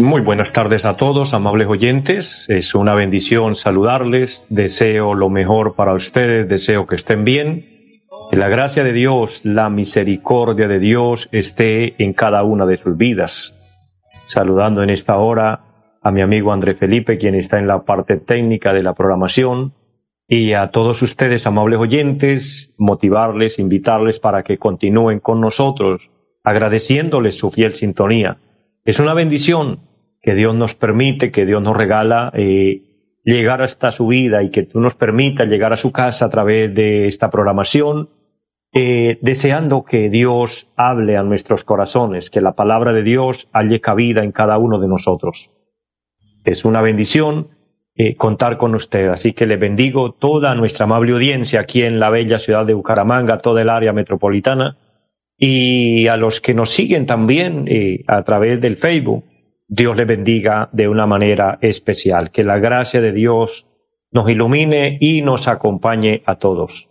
muy buenas tardes a todos, amables oyentes. Es una bendición saludarles. Deseo lo mejor para ustedes, deseo que estén bien. Que la gracia de Dios, la misericordia de Dios esté en cada una de sus vidas. Saludando en esta hora a mi amigo André Felipe, quien está en la parte técnica de la programación, y a todos ustedes, amables oyentes, motivarles, invitarles para que continúen con nosotros, agradeciéndoles su fiel sintonía es una bendición que Dios nos permite, que Dios nos regala eh, llegar hasta su vida y que tú nos permita llegar a su casa a través de esta programación, eh, deseando que Dios hable a nuestros corazones, que la palabra de Dios halle cabida en cada uno de nosotros. Es una bendición eh, contar con usted, así que le bendigo toda nuestra amable audiencia aquí en la bella ciudad de Bucaramanga, toda el área metropolitana, y a los que nos siguen también eh, a través del Facebook, Dios les bendiga de una manera especial. Que la gracia de Dios nos ilumine y nos acompañe a todos.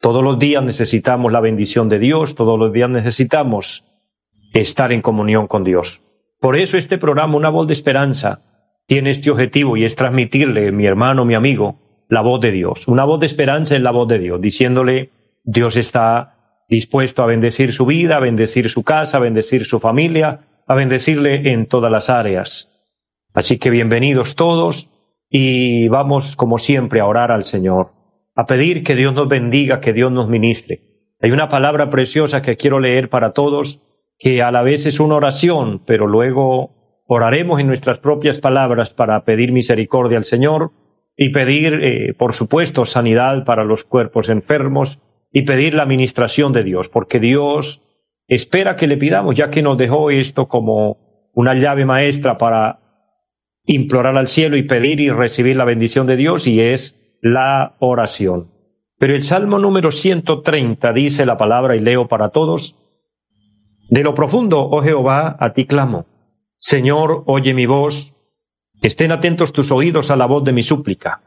Todos los días necesitamos la bendición de Dios, todos los días necesitamos estar en comunión con Dios. Por eso este programa, Una voz de esperanza, tiene este objetivo y es transmitirle, mi hermano, mi amigo, la voz de Dios. Una voz de esperanza es la voz de Dios, diciéndole, Dios está dispuesto a bendecir su vida, a bendecir su casa, a bendecir su familia, a bendecirle en todas las áreas. Así que bienvenidos todos y vamos como siempre a orar al Señor, a pedir que Dios nos bendiga, que Dios nos ministre. Hay una palabra preciosa que quiero leer para todos, que a la vez es una oración, pero luego oraremos en nuestras propias palabras para pedir misericordia al Señor y pedir, eh, por supuesto, sanidad para los cuerpos enfermos, y pedir la administración de Dios, porque Dios espera que le pidamos, ya que nos dejó esto como una llave maestra para implorar al cielo y pedir y recibir la bendición de Dios, y es la oración. Pero el Salmo número 130 dice la palabra, y leo para todos, De lo profundo, oh Jehová, a ti clamo. Señor, oye mi voz, estén atentos tus oídos a la voz de mi súplica.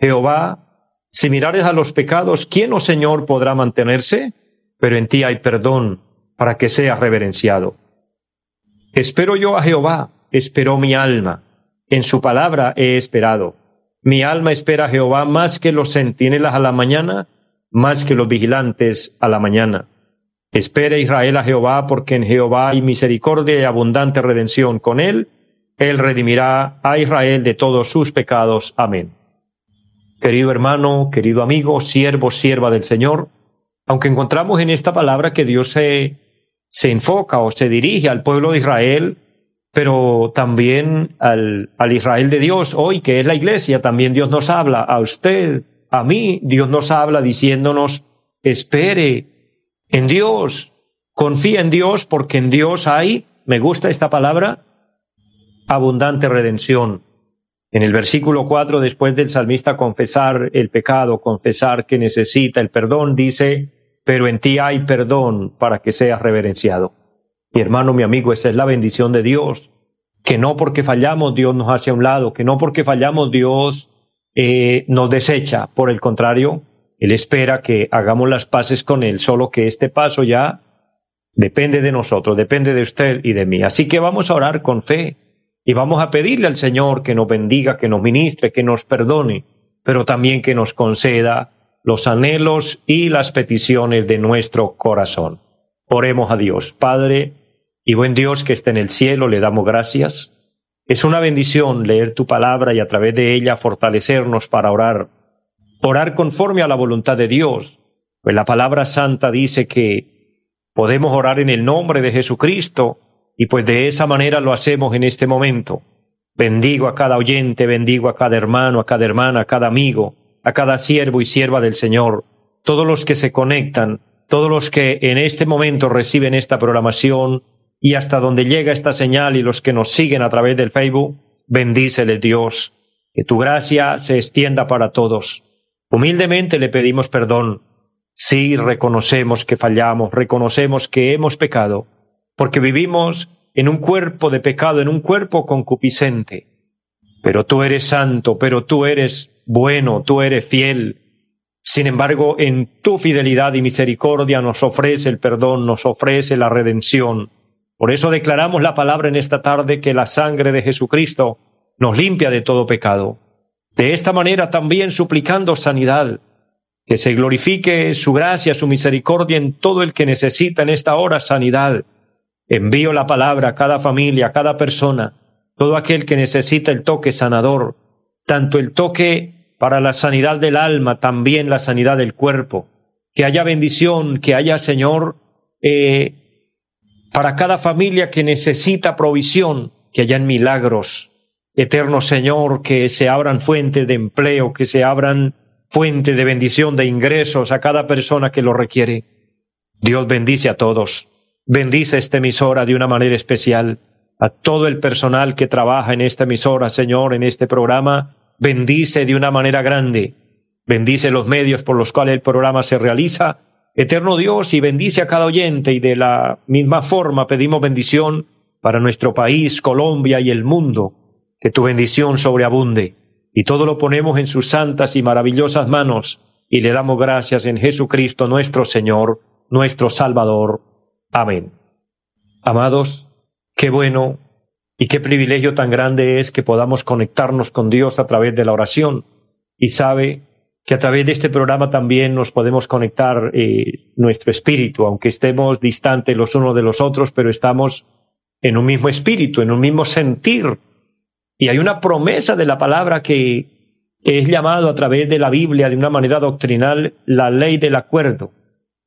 Jehová, si mirares a los pecados, ¿quién, oh Señor, podrá mantenerse? Pero en ti hay perdón para que seas reverenciado. Espero yo a Jehová, esperó mi alma. En su palabra he esperado. Mi alma espera a Jehová más que los centinelas a la mañana, más que los vigilantes a la mañana. Espere Israel a Jehová, porque en Jehová hay misericordia y abundante redención. Con él, él redimirá a Israel de todos sus pecados. Amén. Querido hermano, querido amigo, siervo, sierva del Señor, aunque encontramos en esta palabra que Dios se, se enfoca o se dirige al pueblo de Israel, pero también al, al Israel de Dios hoy, que es la iglesia, también Dios nos habla a usted, a mí, Dios nos habla diciéndonos, espere en Dios, confía en Dios, porque en Dios hay, me gusta esta palabra, abundante redención. En el versículo 4, después del salmista confesar el pecado, confesar que necesita el perdón, dice, pero en ti hay perdón para que seas reverenciado. Mi hermano, mi amigo, esa es la bendición de Dios, que no porque fallamos Dios nos hace a un lado, que no porque fallamos Dios eh, nos desecha, por el contrario, Él espera que hagamos las paces con Él, solo que este paso ya depende de nosotros, depende de usted y de mí. Así que vamos a orar con fe, y vamos a pedirle al Señor que nos bendiga, que nos ministre, que nos perdone, pero también que nos conceda los anhelos y las peticiones de nuestro corazón. Oremos a Dios. Padre y buen Dios que está en el cielo, le damos gracias. Es una bendición leer tu palabra y a través de ella fortalecernos para orar. Orar conforme a la voluntad de Dios. Pues la palabra santa dice que podemos orar en el nombre de Jesucristo y pues de esa manera lo hacemos en este momento. Bendigo a cada oyente, bendigo a cada hermano, a cada hermana, a cada amigo, a cada siervo y sierva del Señor, todos los que se conectan, todos los que en este momento reciben esta programación y hasta donde llega esta señal y los que nos siguen a través del Facebook, bendícele Dios, que tu gracia se extienda para todos. Humildemente le pedimos perdón. Sí, reconocemos que fallamos, reconocemos que hemos pecado, porque vivimos en un cuerpo de pecado, en un cuerpo concupiscente. Pero tú eres santo, pero tú eres bueno, tú eres fiel, sin embargo, en tu fidelidad y misericordia nos ofrece el perdón, nos ofrece la redención. Por eso declaramos la palabra en esta tarde que la sangre de Jesucristo nos limpia de todo pecado. De esta manera también suplicando sanidad, que se glorifique su gracia, su misericordia en todo el que necesita en esta hora sanidad. Envío la palabra a cada familia, a cada persona, todo aquel que necesita el toque sanador, tanto el toque para la sanidad del alma, también la sanidad del cuerpo. Que haya bendición, que haya, Señor, eh, para cada familia que necesita provisión, que hayan milagros. Eterno Señor, que se abran fuentes de empleo, que se abran fuentes de bendición, de ingresos a cada persona que lo requiere. Dios bendice a todos. Bendice esta emisora de una manera especial. A todo el personal que trabaja en esta emisora, Señor, en este programa, bendice de una manera grande, bendice los medios por los cuales el programa se realiza, eterno Dios, y bendice a cada oyente y de la misma forma pedimos bendición para nuestro país, Colombia y el mundo, que tu bendición sobreabunde, y todo lo ponemos en sus santas y maravillosas manos, y le damos gracias en Jesucristo nuestro Señor, nuestro Salvador. Amén. Amados, qué bueno y qué privilegio tan grande es que podamos conectarnos con Dios a través de la oración. Y sabe que a través de este programa también nos podemos conectar eh, nuestro espíritu, aunque estemos distantes los unos de los otros, pero estamos en un mismo espíritu, en un mismo sentir. Y hay una promesa de la palabra que es llamado a través de la Biblia de una manera doctrinal la ley del acuerdo.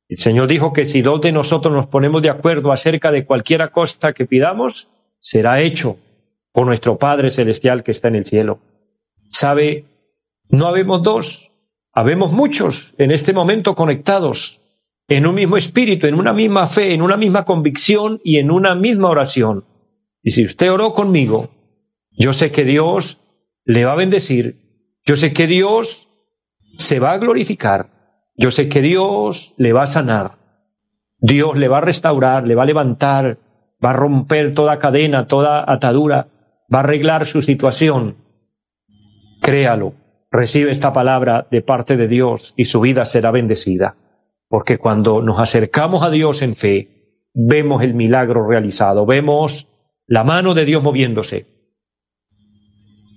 El Señor dijo que si dos de nosotros nos ponemos de acuerdo acerca de cualquier cosa que pidamos, será hecho por nuestro Padre Celestial que está en el cielo. ¿Sabe? No habemos dos, habemos muchos en este momento conectados en un mismo espíritu, en una misma fe, en una misma convicción y en una misma oración. Y si usted oró conmigo, yo sé que Dios le va a bendecir, yo sé que Dios se va a glorificar, yo sé que Dios le va a sanar, Dios le va a restaurar, le va a levantar, va a romper toda cadena, toda atadura, va a arreglar su situación. Créalo, recibe esta palabra de parte de Dios y su vida será bendecida, porque cuando nos acercamos a Dios en fe, vemos el milagro realizado, vemos la mano de Dios moviéndose.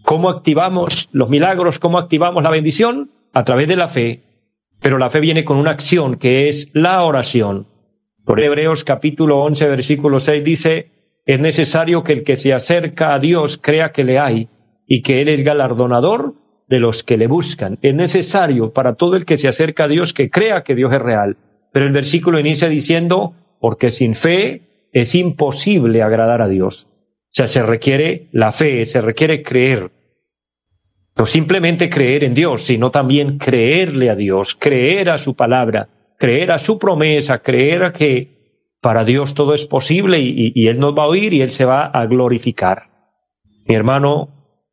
¿Cómo activamos los milagros? ¿Cómo activamos la bendición? A través de la fe, pero la fe viene con una acción que es la oración. Por Hebreos capítulo 11, versículo 6 dice, es necesario que el que se acerca a Dios crea que le hay y que Él es galardonador de los que le buscan. Es necesario para todo el que se acerca a Dios que crea que Dios es real. Pero el versículo inicia diciendo, porque sin fe es imposible agradar a Dios. O sea, se requiere la fe, se requiere creer. No simplemente creer en Dios, sino también creerle a Dios, creer a su palabra, creer a su promesa, creer a que para Dios todo es posible y, Él nos va a oír y Él se va a glorificar. Mi hermano,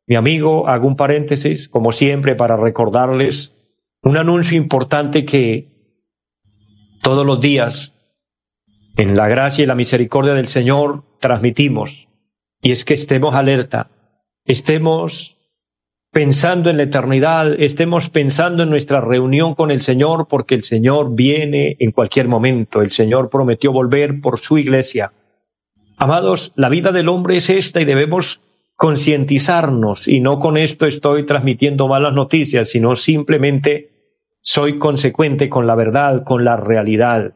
mi amigo, hago un paréntesis, como siempre, para recordarles un anuncio importante que todos los días, en la gracia y la misericordia del Señor, transmitimos. Y es que estemos alerta, estemos pensando en la eternidad, estemos pensando en nuestra reunión con el Señor, porque el Señor viene en cualquier momento. El Señor prometió volver por su iglesia. Amados, la vida del hombre es esta y debemos concientizarnos, y no con esto estoy transmitiendo malas noticias, sino simplemente soy consecuente con la verdad, con la realidad.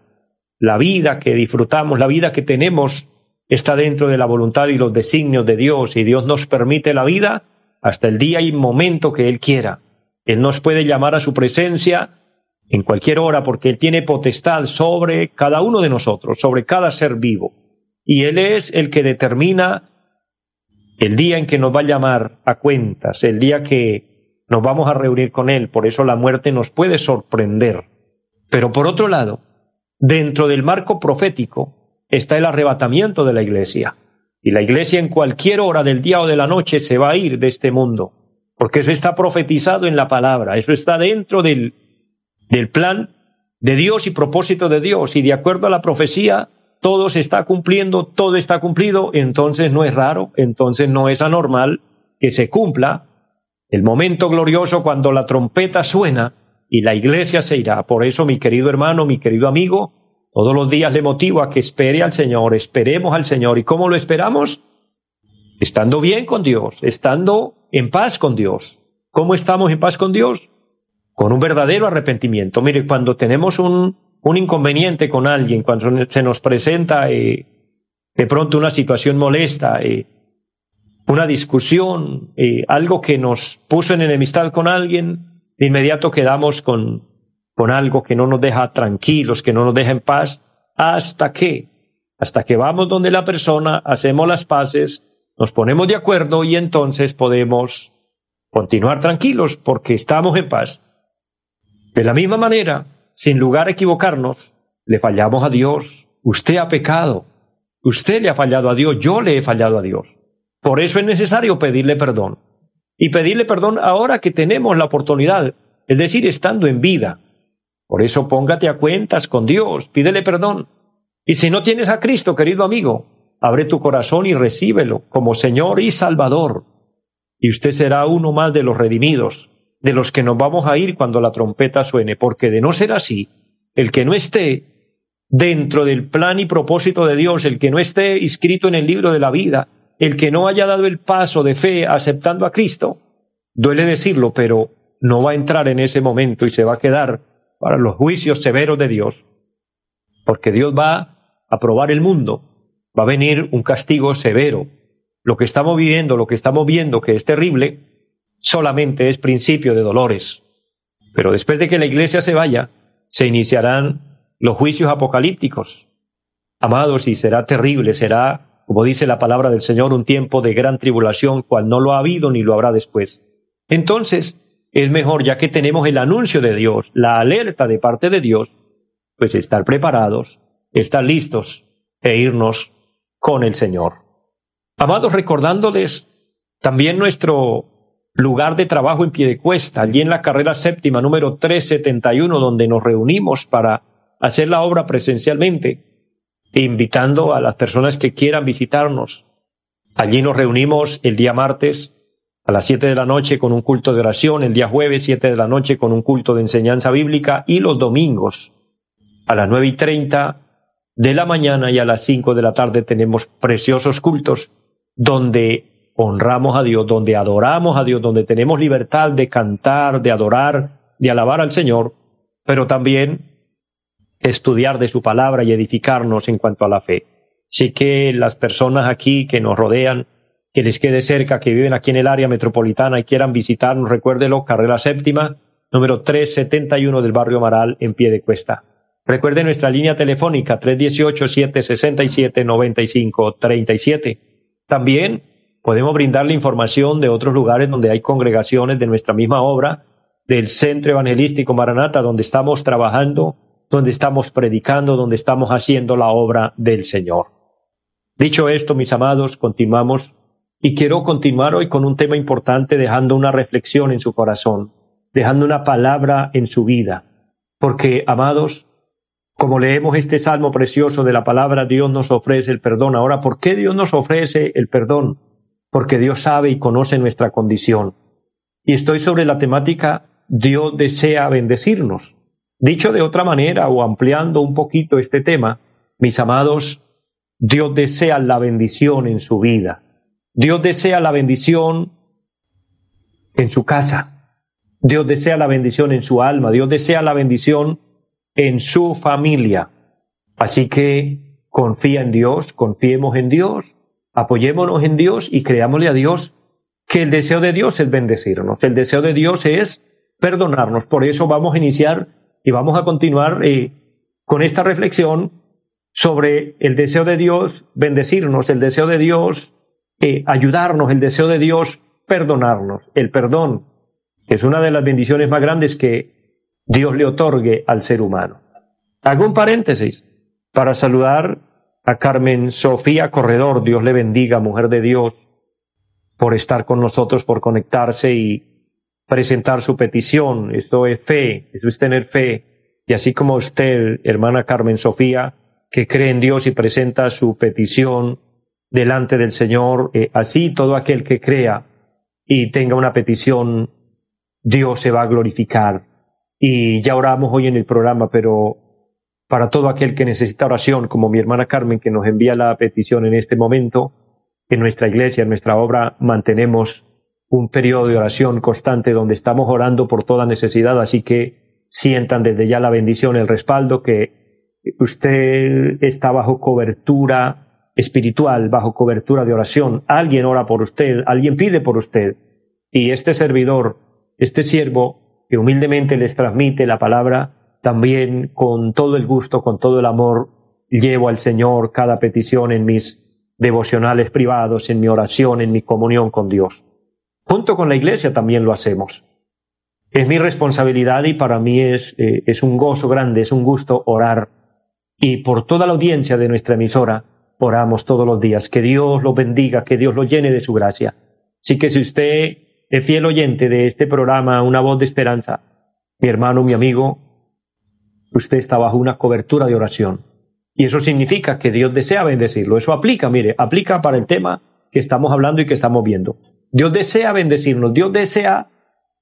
La vida que disfrutamos, la vida que tenemos, está dentro de la voluntad y los designios de Dios, y Dios nos permite la vida hasta el día y momento que Él quiera. Él nos puede llamar a su presencia en cualquier hora porque Él tiene potestad sobre cada uno de nosotros, sobre cada ser vivo. Y Él es el que determina el día en que nos va a llamar a cuentas, el día que nos vamos a reunir con Él. Por eso la muerte nos puede sorprender. Pero por otro lado, dentro del marco profético está el arrebatamiento de la iglesia. Y la iglesia en cualquier hora del día o de la noche se va a ir de este mundo, porque eso está profetizado en la palabra, eso está dentro del, del plan de Dios y propósito de Dios, y de acuerdo a la profecía, todo se está cumpliendo, todo está cumplido, entonces no es raro, entonces no es anormal que se cumpla el momento glorioso cuando la trompeta suena y la iglesia se irá. Por eso, mi querido hermano, mi querido amigo, todos los días le motivo a que espere al Señor, esperemos al Señor. ¿Y cómo lo esperamos? Estando bien con Dios, estando en paz con Dios. ¿Cómo estamos en paz con Dios? Con un verdadero arrepentimiento. Mire, cuando tenemos un, un inconveniente con alguien, cuando se nos presenta eh, de pronto una situación molesta, eh, una discusión, eh, algo que nos puso en enemistad con alguien, de inmediato quedamos con, con algo que no nos deja tranquilos, que no nos deja en paz, hasta que, hasta que vamos donde la persona, hacemos las paces, nos ponemos de acuerdo y entonces podemos continuar tranquilos porque estamos en paz. De la misma manera, sin lugar a equivocarnos, le fallamos a Dios. Usted ha pecado. Usted le ha fallado a Dios. Yo le he fallado a Dios. Por eso es necesario pedirle perdón y pedirle perdón ahora que tenemos la oportunidad, es decir, estando en vida. Por eso póngate a cuentas con Dios, pídele perdón. Y si no tienes a Cristo, querido amigo, abre tu corazón y recíbelo como Señor y Salvador. Y usted será uno más de los redimidos, de los que nos vamos a ir cuando la trompeta suene, porque de no ser así, el que no esté dentro del plan y propósito de Dios, el que no esté inscrito en el libro de la vida, el que no haya dado el paso de fe aceptando a Cristo, duele decirlo, pero no va a entrar en ese momento y se va a quedar para los juicios severos de Dios, porque Dios va a probar el mundo, va a venir un castigo severo. Lo que estamos viviendo, lo que estamos viendo que es terrible, solamente es principio de dolores. Pero después de que la iglesia se vaya, se iniciarán los juicios apocalípticos. Amados, y será terrible, será como dice la palabra del Señor, un tiempo de gran tribulación, cual no lo ha habido ni lo habrá después. Entonces, es mejor, ya que tenemos el anuncio de Dios, la alerta de parte de Dios, pues estar preparados, estar listos e irnos con el Señor. Amados, recordándoles también nuestro lugar de trabajo en pie de cuesta, allí en la carrera séptima número 371, donde nos reunimos para hacer la obra presencialmente invitando a las personas que quieran visitarnos. Allí nos reunimos el día martes a las siete de la noche con un culto de oración, el día jueves siete de la noche con un culto de enseñanza bíblica y los domingos a las nueve y treinta de la mañana y a las cinco de la tarde tenemos preciosos cultos donde honramos a Dios, donde adoramos a Dios, donde tenemos libertad de cantar, de adorar, de alabar al Señor, pero también estudiar de su palabra y edificarnos en cuanto a la fe. Así que las personas aquí que nos rodean, que les quede cerca, que viven aquí en el área metropolitana y quieran visitarnos, recuérdelo, carrera séptima, número 371 del barrio Amaral, en pie de cuesta. Recuerde nuestra línea telefónica 318-767-9537. También podemos brindarle información de otros lugares donde hay congregaciones de nuestra misma obra, del Centro Evangelístico Maranata, donde estamos trabajando donde estamos predicando, donde estamos haciendo la obra del Señor. Dicho esto, mis amados, continuamos y quiero continuar hoy con un tema importante dejando una reflexión en su corazón, dejando una palabra en su vida, porque, amados, como leemos este salmo precioso de la palabra, Dios nos ofrece el perdón. Ahora, ¿por qué Dios nos ofrece el perdón? Porque Dios sabe y conoce nuestra condición. Y estoy sobre la temática, Dios desea bendecirnos. Dicho de otra manera o ampliando un poquito este tema, mis amados, Dios desea la bendición en su vida. Dios desea la bendición en su casa. Dios desea la bendición en su alma. Dios desea la bendición en su familia. Así que confía en Dios, confiemos en Dios, apoyémonos en Dios y creámosle a Dios que el deseo de Dios es bendecirnos. El deseo de Dios es perdonarnos. Por eso vamos a iniciar y vamos a continuar eh, con esta reflexión sobre el deseo de Dios bendecirnos, el deseo de Dios eh, ayudarnos, el deseo de Dios perdonarnos. El perdón es una de las bendiciones más grandes que Dios le otorgue al ser humano. Hago un paréntesis para saludar a Carmen Sofía Corredor, Dios le bendiga, mujer de Dios, por estar con nosotros, por conectarse y presentar su petición. Esto es fe, eso es tener fe. Y así como usted, hermana Carmen Sofía, que cree en Dios y presenta su petición delante del Señor, eh, así todo aquel que crea y tenga una petición, Dios se va a glorificar. Y ya oramos hoy en el programa, pero para todo aquel que necesita oración, como mi hermana Carmen, que nos envía la petición en este momento, en nuestra iglesia, en nuestra obra, mantenemos un periodo de oración constante donde estamos orando por toda necesidad, así que sientan desde ya la bendición, el respaldo, que usted está bajo cobertura espiritual, bajo cobertura de oración. Alguien ora por usted, alguien pide por usted. Y este servidor, este siervo, que humildemente les transmite la palabra, también con todo el gusto, con todo el amor, llevo al Señor cada petición en mis devocionales privados, en mi oración, en mi comunión con Dios. Junto con la iglesia también lo hacemos. Es mi responsabilidad y para mí es, eh, es un gozo grande, es un gusto orar. Y por toda la audiencia de nuestra emisora, oramos todos los días. Que Dios lo bendiga, que Dios lo llene de su gracia. Así que si usted es fiel oyente de este programa, Una voz de esperanza, mi hermano, mi amigo, usted está bajo una cobertura de oración. Y eso significa que Dios desea bendecirlo. Eso aplica, mire, aplica para el tema que estamos hablando y que estamos viendo. Dios desea bendecirnos, Dios desea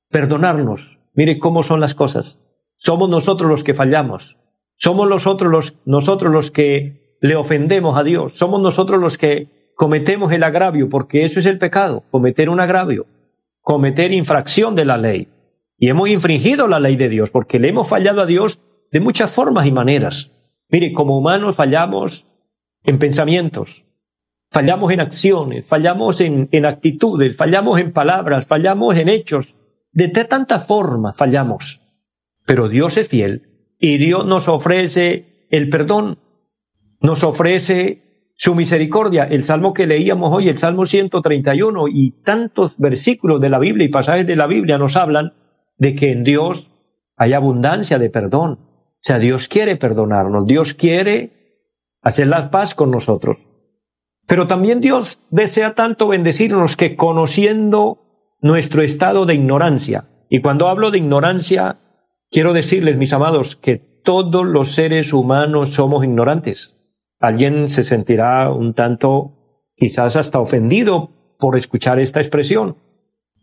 perdonarnos. Mire cómo son las cosas. Somos nosotros los que fallamos. Somos nosotros los, nosotros los que le ofendemos a Dios. Somos nosotros los que cometemos el agravio, porque eso es el pecado, cometer un agravio, cometer infracción de la ley. Y hemos infringido la ley de Dios, porque le hemos fallado a Dios de muchas formas y maneras. Mire, como humanos fallamos en pensamientos, fallamos en acciones, fallamos en, actitudes, fallamos en palabras, fallamos en hechos, de tantas formas fallamos. Pero Dios es fiel y Dios nos ofrece el perdón, nos ofrece su misericordia. El salmo que leíamos hoy, el Salmo 131 y tantos versículos de la Biblia y pasajes de la Biblia nos hablan de que en Dios hay abundancia de perdón. O sea, Dios quiere perdonarnos, Dios quiere hacer la paz con nosotros. Pero también Dios desea tanto bendecirnos que conociendo nuestro estado de ignorancia, y cuando hablo de ignorancia, quiero decirles, mis amados, que todos los seres humanos somos ignorantes. Alguien se sentirá un tanto, quizás hasta ofendido por escuchar esta expresión.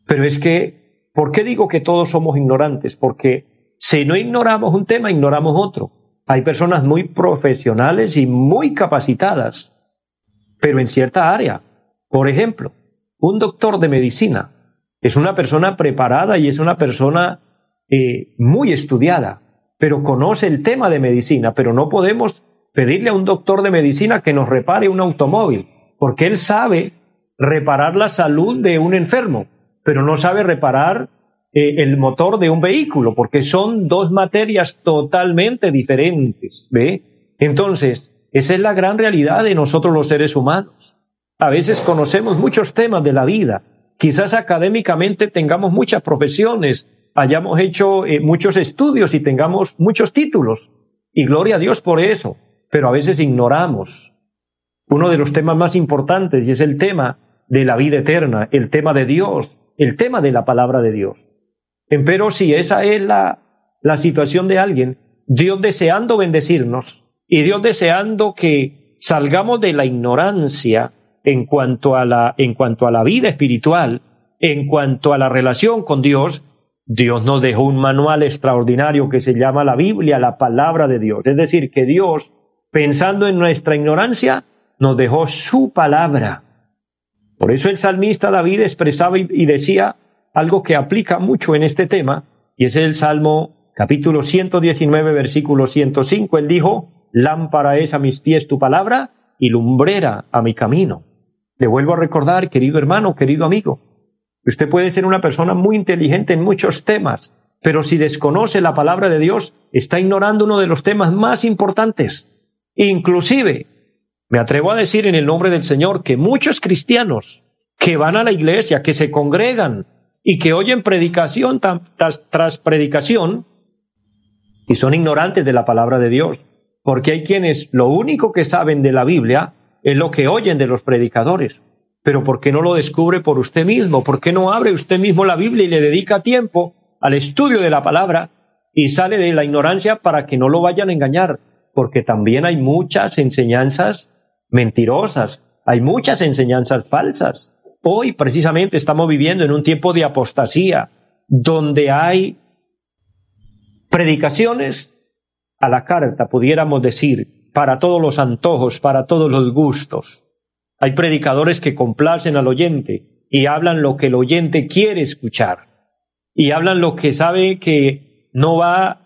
Pero es que, ¿por qué digo que todos somos ignorantes? Porque si no ignoramos un tema, ignoramos otro. Hay personas muy profesionales y muy capacitadas, pero en cierta área. Por ejemplo, un doctor de medicina es una persona preparada y es una persona eh, muy estudiada, pero conoce el tema de medicina, pero no podemos pedirle a un doctor de medicina que nos repare un automóvil, porque él sabe reparar la salud de un enfermo, pero no sabe reparar eh, el motor de un vehículo, porque son dos materias totalmente diferentes. ¿Ve? Entonces, esa es la gran realidad de nosotros los seres humanos. A veces conocemos muchos temas de la vida. Quizás académicamente tengamos muchas profesiones, hayamos hecho eh, muchos estudios y tengamos muchos títulos. Y gloria a Dios por eso. Pero a veces ignoramos uno de los temas más importantes y es el tema de la vida eterna, el tema de Dios, el tema de la palabra de Dios. Empero si esa es la, la situación de alguien, Dios deseando bendecirnos y Dios deseando que salgamos de la ignorancia en cuanto a la, en cuanto a la vida espiritual, en cuanto a la relación con Dios, Dios nos dejó un manual extraordinario que se llama la Biblia, la palabra de Dios. Es decir, que Dios, pensando en nuestra ignorancia, nos dejó su palabra. Por eso el salmista David expresaba y decía, algo que aplica mucho en este tema, y es el Salmo capítulo 119, versículo 105. Él dijo, lámpara es a mis pies tu palabra y lumbrera a mi camino. Le vuelvo a recordar, querido hermano, querido amigo, usted puede ser una persona muy inteligente en muchos temas, pero si desconoce la palabra de Dios, está ignorando uno de los temas más importantes. Inclusive, me atrevo a decir en el nombre del Señor que muchos cristianos que van a la iglesia, que se congregan, y que oyen predicación tras, predicación, y son ignorantes de la palabra de Dios, porque hay quienes lo único que saben de la Biblia es lo que oyen de los predicadores. Pero ¿por qué no lo descubre por usted mismo? ¿Por qué no abre usted mismo la Biblia y le dedica tiempo al estudio de la palabra y sale de la ignorancia para que no lo vayan a engañar? Porque también hay muchas enseñanzas mentirosas, hay muchas enseñanzas falsas. Hoy precisamente estamos viviendo en un tiempo de apostasía, donde hay predicaciones a la carta, pudiéramos decir, para todos los antojos, para todos los gustos. Hay predicadores que complacen al oyente y hablan lo que el oyente quiere escuchar y hablan lo que sabe que no va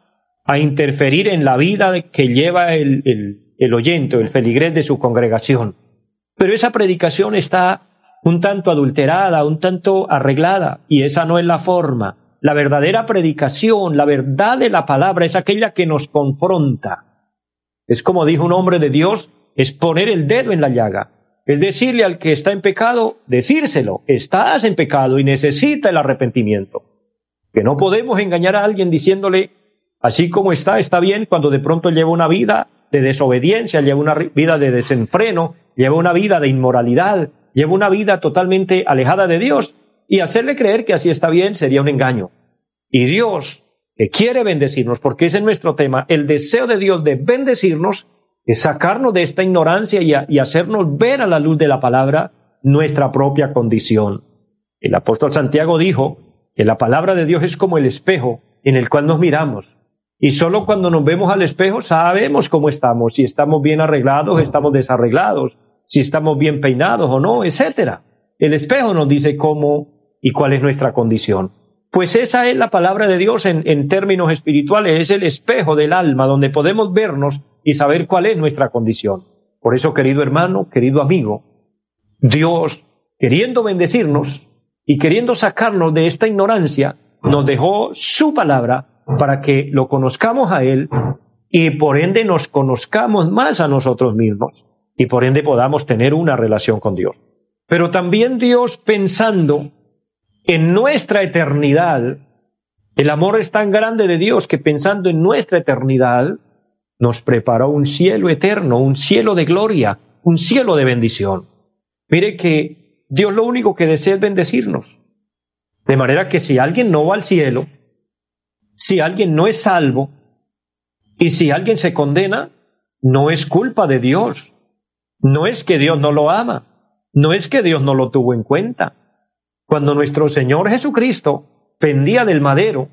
a interferir en la vida que lleva el, oyente el feligrés de su congregación. Pero esa predicación está un tanto adulterada, un tanto arreglada, y esa no es la forma. La verdadera predicación, la verdad de la palabra es aquella que nos confronta. Es como dijo un hombre de Dios, es poner el dedo en la llaga. Es decirle al que está en pecado, decírselo, estás en pecado y necesita el arrepentimiento. Que no podemos engañar a alguien diciéndole, así como está, está bien, cuando de pronto lleva una vida de desobediencia, lleva una vida de desenfreno, lleva una vida de inmoralidad, lleva una vida totalmente alejada de Dios y hacerle creer que así está bien sería un engaño. Y Dios, que quiere bendecirnos, porque ese es nuestro tema, el deseo de Dios de bendecirnos es sacarnos de esta ignorancia y, y hacernos ver a la luz de la palabra nuestra propia condición. El apóstol Santiago dijo que la palabra de Dios es como el espejo en el cual nos miramos. Y solo cuando nos vemos al espejo sabemos cómo estamos, si estamos bien arreglados, estamos desarreglados, si estamos bien peinados o no, etcétera. El espejo nos dice cómo y cuál es nuestra condición. Pues esa es la palabra de Dios en, en, términos espirituales, es el espejo del alma donde podemos vernos y saber cuál es nuestra condición. Por eso, querido hermano, querido amigo, Dios, queriendo bendecirnos y queriendo sacarnos de esta ignorancia, nos dejó su palabra para que lo conozcamos a Él y por ende nos conozcamos más a nosotros mismos y por ende podamos tener una relación con Dios. Pero también Dios pensando en nuestra eternidad, el amor es tan grande de Dios que pensando en nuestra eternidad, nos preparó un cielo eterno, un cielo de gloria, un cielo de bendición. Mire que Dios lo único que desea es bendecirnos. De manera que si alguien no va al cielo, si alguien no es salvo, y si alguien se condena, no es culpa de Dios. No es que Dios no lo ama, no es que Dios no lo tuvo en cuenta. Cuando nuestro Señor Jesucristo pendía del madero,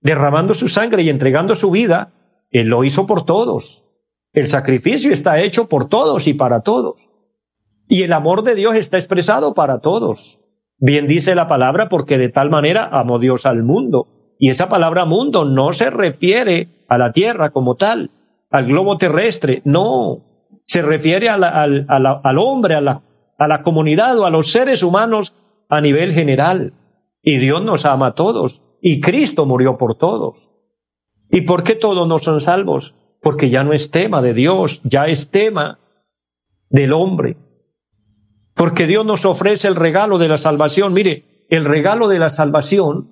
derramando su sangre y entregando su vida, Él lo hizo por todos. El sacrificio está hecho por todos y para todos. Y el amor de Dios está expresado para todos. Bien dice la palabra porque de tal manera amó Dios al mundo. Y esa palabra mundo no se refiere a la tierra como tal, al globo terrestre, no. Se refiere al, al hombre, a la, a la comunidad o a los seres humanos a nivel general. Y Dios nos ama a todos. Y Cristo murió por todos. ¿Y por qué todos no son salvos? Porque ya no es tema de Dios, ya es tema del hombre. Porque Dios nos ofrece el regalo de la salvación. Mire, el regalo de la salvación,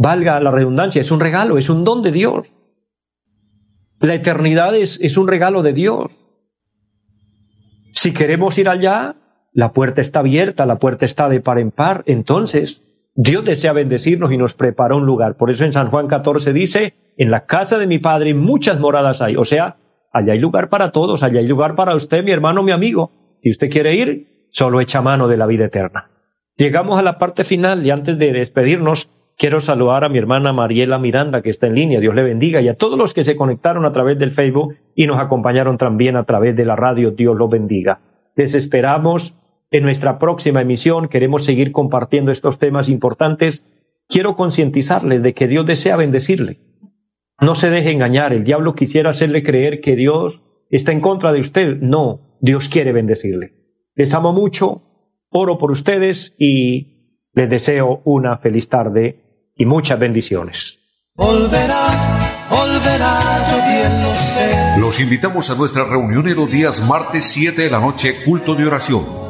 valga la redundancia, es un regalo, es un don de Dios. La eternidad es, es un regalo de Dios. Si queremos ir allá, la puerta está abierta, la puerta está de par en par. Entonces, Dios desea bendecirnos y nos prepara un lugar. Por eso en San Juan 14 dice, en la casa de mi Padre muchas moradas hay. O sea, allá hay lugar para todos, allá hay lugar para usted, mi hermano, mi amigo. Si usted quiere ir, solo echa mano de la vida eterna. Llegamos a la parte final y antes de despedirnos, quiero saludar a mi hermana Mariela Miranda, que está en línea. Dios le bendiga y a todos los que se conectaron a través del Facebook y nos acompañaron también a través de la radio. Dios los bendiga. Les esperamos en nuestra próxima emisión. Queremos seguir compartiendo estos temas importantes. Quiero concientizarles de que Dios desea bendecirle. No se deje engañar. El diablo quisiera hacerle creer que Dios está en contra de usted. No, Dios quiere bendecirle. Les amo mucho, oro por ustedes y les deseo una feliz tarde y muchas bendiciones. Los invitamos a nuestra reunión en los días martes 7 de la noche, culto de oración